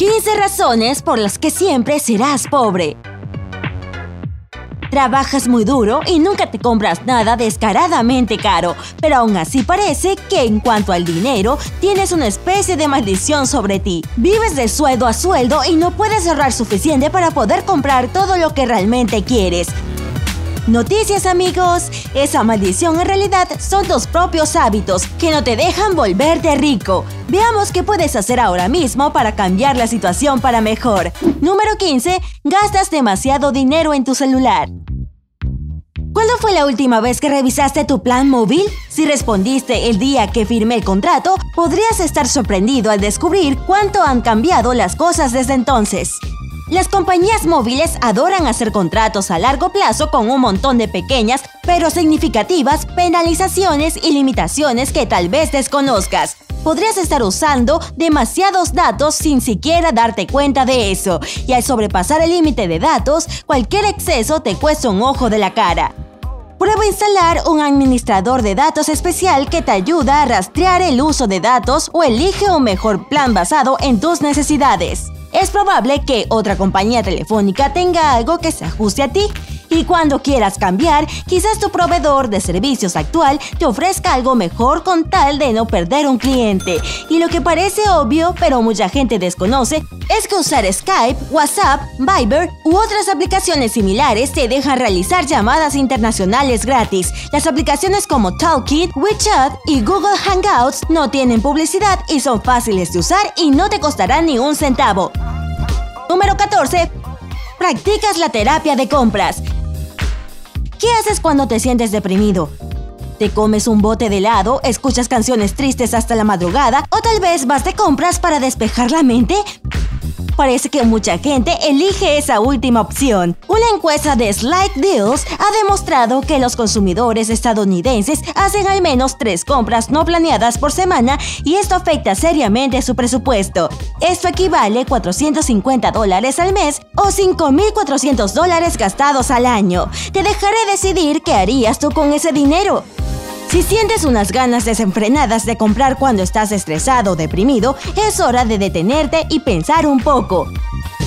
15 razones por las que siempre serás pobre. Trabajas muy duro y nunca te compras nada descaradamente caro, pero aún así parece que en cuanto al dinero, tienes una especie de maldición sobre ti. Vives de sueldo a sueldo y no puedes ahorrar suficiente para poder comprar todo lo que realmente quieres. Noticias amigos, esa maldición en realidad son tus propios hábitos que no te dejan volverte rico. Veamos qué puedes hacer ahora mismo para cambiar la situación para mejor. Número 15. Gastas demasiado dinero en tu celular. ¿Cuándo fue la última vez que revisaste tu plan móvil? Si respondiste el día que firmé el contrato, podrías estar sorprendido al descubrir cuánto han cambiado las cosas desde entonces. Las compañías móviles adoran hacer contratos a largo plazo con un montón de pequeñas pero significativas penalizaciones y limitaciones que tal vez desconozcas. Podrías estar usando demasiados datos sin siquiera darte cuenta de eso, y al sobrepasar el límite de datos, cualquier exceso te cuesta un ojo de la cara. Prueba instalar un administrador de datos especial que te ayuda a rastrear el uso de datos o elige un mejor plan basado en tus necesidades es probable que otra compañía telefónica tenga algo que se ajuste a ti. Y cuando quieras cambiar, quizás tu proveedor de servicios actual te ofrezca algo mejor con tal de no perder un cliente. Y lo que parece obvio, pero mucha gente desconoce, es que usar Skype, WhatsApp, Viber u otras aplicaciones similares te dejan realizar llamadas internacionales gratis. Las aplicaciones como Talkit, WeChat y Google Hangouts no tienen publicidad y son fáciles de usar y no te costarán ni un centavo. Número 14. Practicas la terapia de compras. ¿Qué haces cuando te sientes deprimido? ¿Te comes un bote de helado, escuchas canciones tristes hasta la madrugada o tal vez vas de compras para despejar la mente? Parece que mucha gente elige esa última opción. Una encuesta de Slide Deals ha demostrado que los consumidores estadounidenses hacen al menos tres compras no planeadas por semana y esto afecta seriamente su presupuesto. Esto equivale a 450 dólares al mes o 5.400 dólares gastados al año. Te dejaré decidir qué harías tú con ese dinero. Si sientes unas ganas desenfrenadas de comprar cuando estás estresado o deprimido, es hora de detenerte y pensar un poco.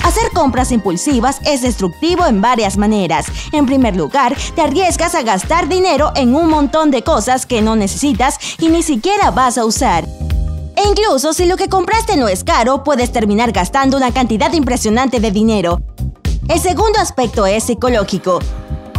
Hacer compras impulsivas es destructivo en varias maneras. En primer lugar, te arriesgas a gastar dinero en un montón de cosas que no necesitas y ni siquiera vas a usar. E incluso si lo que compraste no es caro, puedes terminar gastando una cantidad impresionante de dinero. El segundo aspecto es psicológico.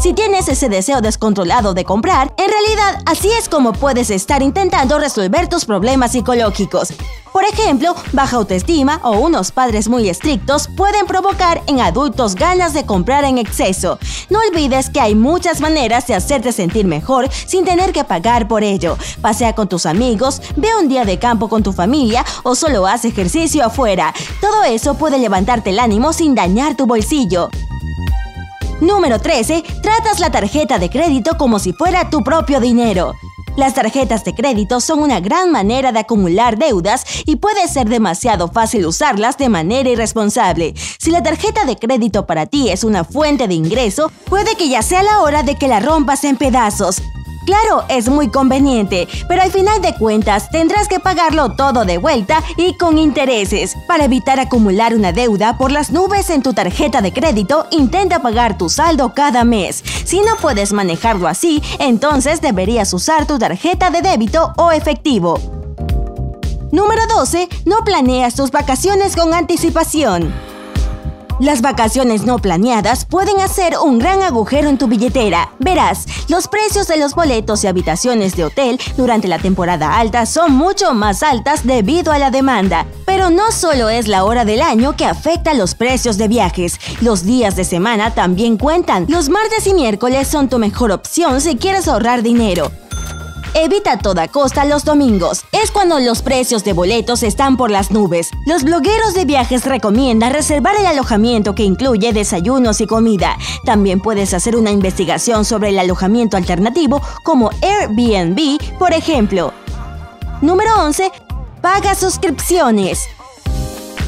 Si tienes ese deseo descontrolado de comprar, en realidad así es como puedes estar intentando resolver tus problemas psicológicos. Por ejemplo, baja autoestima o unos padres muy estrictos pueden provocar en adultos ganas de comprar en exceso. No olvides que hay muchas maneras de hacerte sentir mejor sin tener que pagar por ello. Pasea con tus amigos, ve un día de campo con tu familia o solo haz ejercicio afuera. Todo eso puede levantarte el ánimo sin dañar tu bolsillo. Número 13. Tratas la tarjeta de crédito como si fuera tu propio dinero. Las tarjetas de crédito son una gran manera de acumular deudas y puede ser demasiado fácil usarlas de manera irresponsable. Si la tarjeta de crédito para ti es una fuente de ingreso, puede que ya sea la hora de que la rompas en pedazos. Claro, es muy conveniente, pero al final de cuentas tendrás que pagarlo todo de vuelta y con intereses. Para evitar acumular una deuda por las nubes en tu tarjeta de crédito, intenta pagar tu saldo cada mes. Si no puedes manejarlo así, entonces deberías usar tu tarjeta de débito o efectivo. Número 12. No planeas tus vacaciones con anticipación. Las vacaciones no planeadas pueden hacer un gran agujero en tu billetera. Verás, los precios de los boletos y habitaciones de hotel durante la temporada alta son mucho más altas debido a la demanda. Pero no solo es la hora del año que afecta los precios de viajes, los días de semana también cuentan. Los martes y miércoles son tu mejor opción si quieres ahorrar dinero. Evita a toda costa los domingos. Es cuando los precios de boletos están por las nubes. Los blogueros de viajes recomiendan reservar el alojamiento que incluye desayunos y comida. También puedes hacer una investigación sobre el alojamiento alternativo como Airbnb, por ejemplo. Número 11. Paga suscripciones.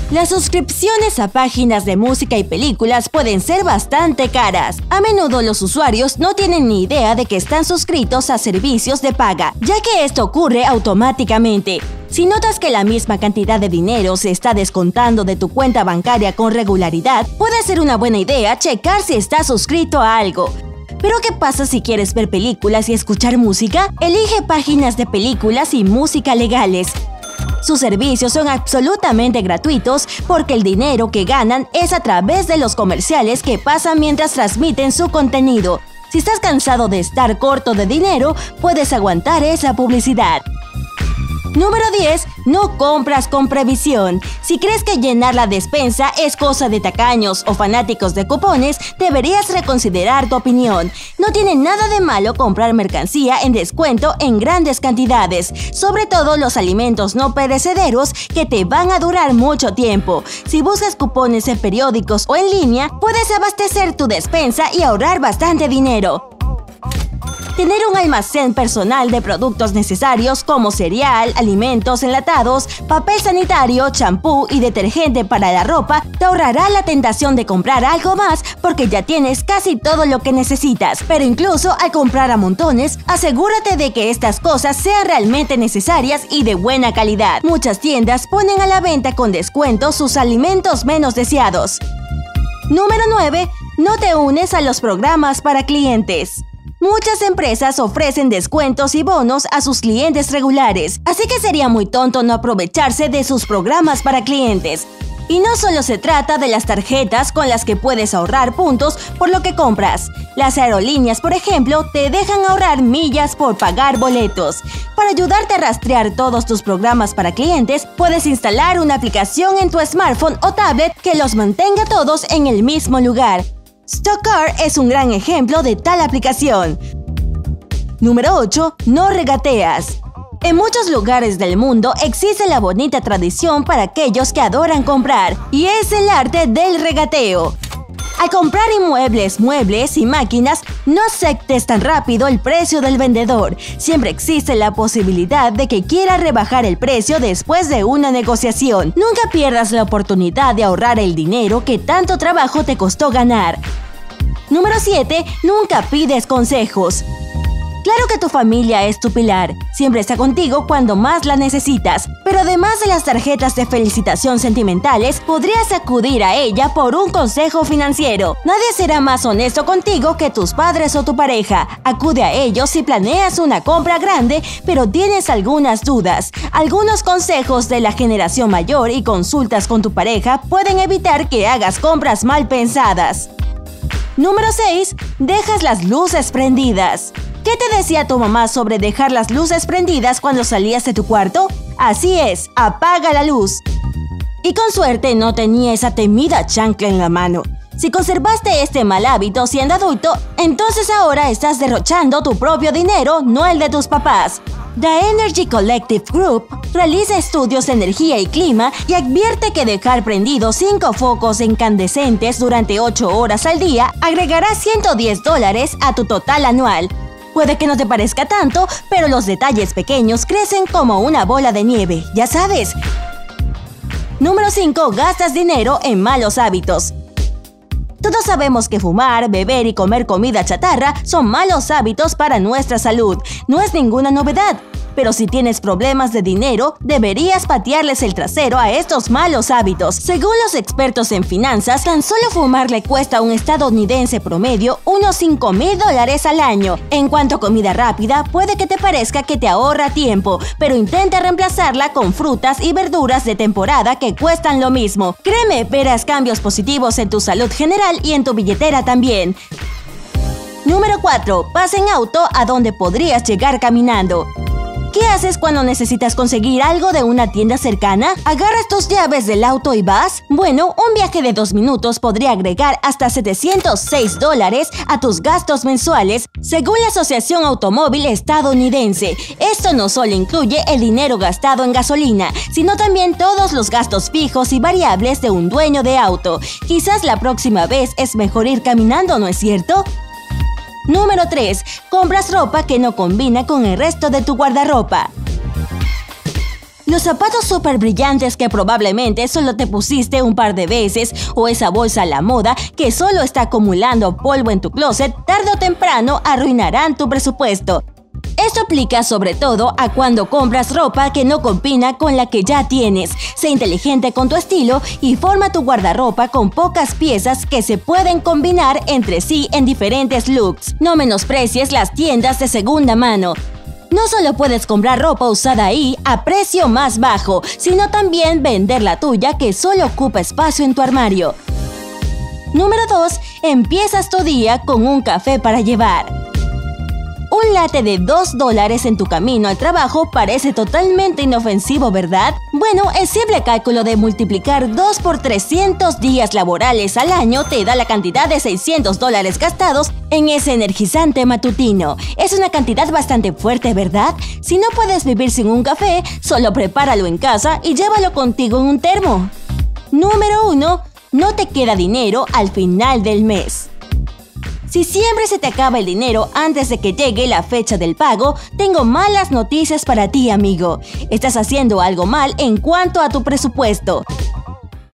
Las suscripciones a páginas de música y películas pueden ser bastante caras. A menudo los usuarios no tienen ni idea de que están suscritos a servicios de paga, ya que esto ocurre automáticamente. Si notas que la misma cantidad de dinero se está descontando de tu cuenta bancaria con regularidad, puede ser una buena idea checar si estás suscrito a algo. Pero ¿qué pasa si quieres ver películas y escuchar música? Elige páginas de películas y música legales. Sus servicios son absolutamente gratuitos porque el dinero que ganan es a través de los comerciales que pasan mientras transmiten su contenido. Si estás cansado de estar corto de dinero, puedes aguantar esa publicidad. Número 10. No compras con previsión. Si crees que llenar la despensa es cosa de tacaños o fanáticos de cupones, deberías reconsiderar tu opinión. No tiene nada de malo comprar mercancía en descuento en grandes cantidades, sobre todo los alimentos no perecederos que te van a durar mucho tiempo. Si buscas cupones en periódicos o en línea, puedes abastecer tu despensa y ahorrar bastante dinero. Tener un almacén personal de productos necesarios como cereal, alimentos enlatados, papel sanitario, champú y detergente para la ropa te ahorrará la tentación de comprar algo más porque ya tienes casi todo lo que necesitas. Pero incluso al comprar a montones, asegúrate de que estas cosas sean realmente necesarias y de buena calidad. Muchas tiendas ponen a la venta con descuento sus alimentos menos deseados. Número 9. No te unes a los programas para clientes. Muchas empresas ofrecen descuentos y bonos a sus clientes regulares, así que sería muy tonto no aprovecharse de sus programas para clientes. Y no solo se trata de las tarjetas con las que puedes ahorrar puntos por lo que compras. Las aerolíneas, por ejemplo, te dejan ahorrar millas por pagar boletos. Para ayudarte a rastrear todos tus programas para clientes, puedes instalar una aplicación en tu smartphone o tablet que los mantenga todos en el mismo lugar. Stockcar es un gran ejemplo de tal aplicación. Número 8. No regateas. En muchos lugares del mundo existe la bonita tradición para aquellos que adoran comprar, y es el arte del regateo. Al comprar inmuebles, muebles y máquinas, no aceptes tan rápido el precio del vendedor. Siempre existe la posibilidad de que quiera rebajar el precio después de una negociación. Nunca pierdas la oportunidad de ahorrar el dinero que tanto trabajo te costó ganar. Número 7. Nunca pides consejos. Claro que tu familia es tu pilar, siempre está contigo cuando más la necesitas, pero además de las tarjetas de felicitación sentimentales, podrías acudir a ella por un consejo financiero. Nadie será más honesto contigo que tus padres o tu pareja. Acude a ellos si planeas una compra grande, pero tienes algunas dudas. Algunos consejos de la generación mayor y consultas con tu pareja pueden evitar que hagas compras mal pensadas. Número 6. Dejas las luces prendidas. ¿Qué te decía tu mamá sobre dejar las luces prendidas cuando salías de tu cuarto? Así es, apaga la luz. Y con suerte no tenía esa temida chancla en la mano. Si conservaste este mal hábito siendo adulto, entonces ahora estás derrochando tu propio dinero, no el de tus papás. The Energy Collective Group realiza estudios de energía y clima y advierte que dejar prendidos cinco focos incandescentes durante 8 horas al día agregará 110 dólares a tu total anual, Puede que no te parezca tanto, pero los detalles pequeños crecen como una bola de nieve, ya sabes. Número 5. Gastas dinero en malos hábitos. Todos sabemos que fumar, beber y comer comida chatarra son malos hábitos para nuestra salud. No es ninguna novedad pero si tienes problemas de dinero, deberías patearles el trasero a estos malos hábitos. Según los expertos en finanzas, tan solo fumar le cuesta a un estadounidense promedio unos 5 mil dólares al año. En cuanto a comida rápida, puede que te parezca que te ahorra tiempo, pero intenta reemplazarla con frutas y verduras de temporada que cuestan lo mismo. Créeme, verás cambios positivos en tu salud general y en tu billetera también. Número 4. Pasa en auto a donde podrías llegar caminando. ¿Qué haces cuando necesitas conseguir algo de una tienda cercana? ¿Agarras tus llaves del auto y vas? Bueno, un viaje de dos minutos podría agregar hasta 706 dólares a tus gastos mensuales, según la Asociación Automóvil Estadounidense. Esto no solo incluye el dinero gastado en gasolina, sino también todos los gastos fijos y variables de un dueño de auto. Quizás la próxima vez es mejor ir caminando, ¿no es cierto? Número 3. Compras ropa que no combina con el resto de tu guardarropa. Los zapatos súper brillantes que probablemente solo te pusiste un par de veces o esa bolsa a la moda que solo está acumulando polvo en tu closet, tarde o temprano arruinarán tu presupuesto. Esto aplica sobre todo a cuando compras ropa que no combina con la que ya tienes. Sé inteligente con tu estilo y forma tu guardarropa con pocas piezas que se pueden combinar entre sí en diferentes looks. No menosprecies las tiendas de segunda mano. No solo puedes comprar ropa usada ahí a precio más bajo, sino también vender la tuya que solo ocupa espacio en tu armario. Número 2. Empiezas tu día con un café para llevar. Un late de 2 dólares en tu camino al trabajo parece totalmente inofensivo, ¿verdad? Bueno, el simple cálculo de multiplicar 2 por 300 días laborales al año te da la cantidad de 600 dólares gastados en ese energizante matutino. Es una cantidad bastante fuerte, ¿verdad? Si no puedes vivir sin un café, solo prepáralo en casa y llévalo contigo en un termo. Número 1. No te queda dinero al final del mes. Si siempre se te acaba el dinero antes de que llegue la fecha del pago, tengo malas noticias para ti, amigo. Estás haciendo algo mal en cuanto a tu presupuesto.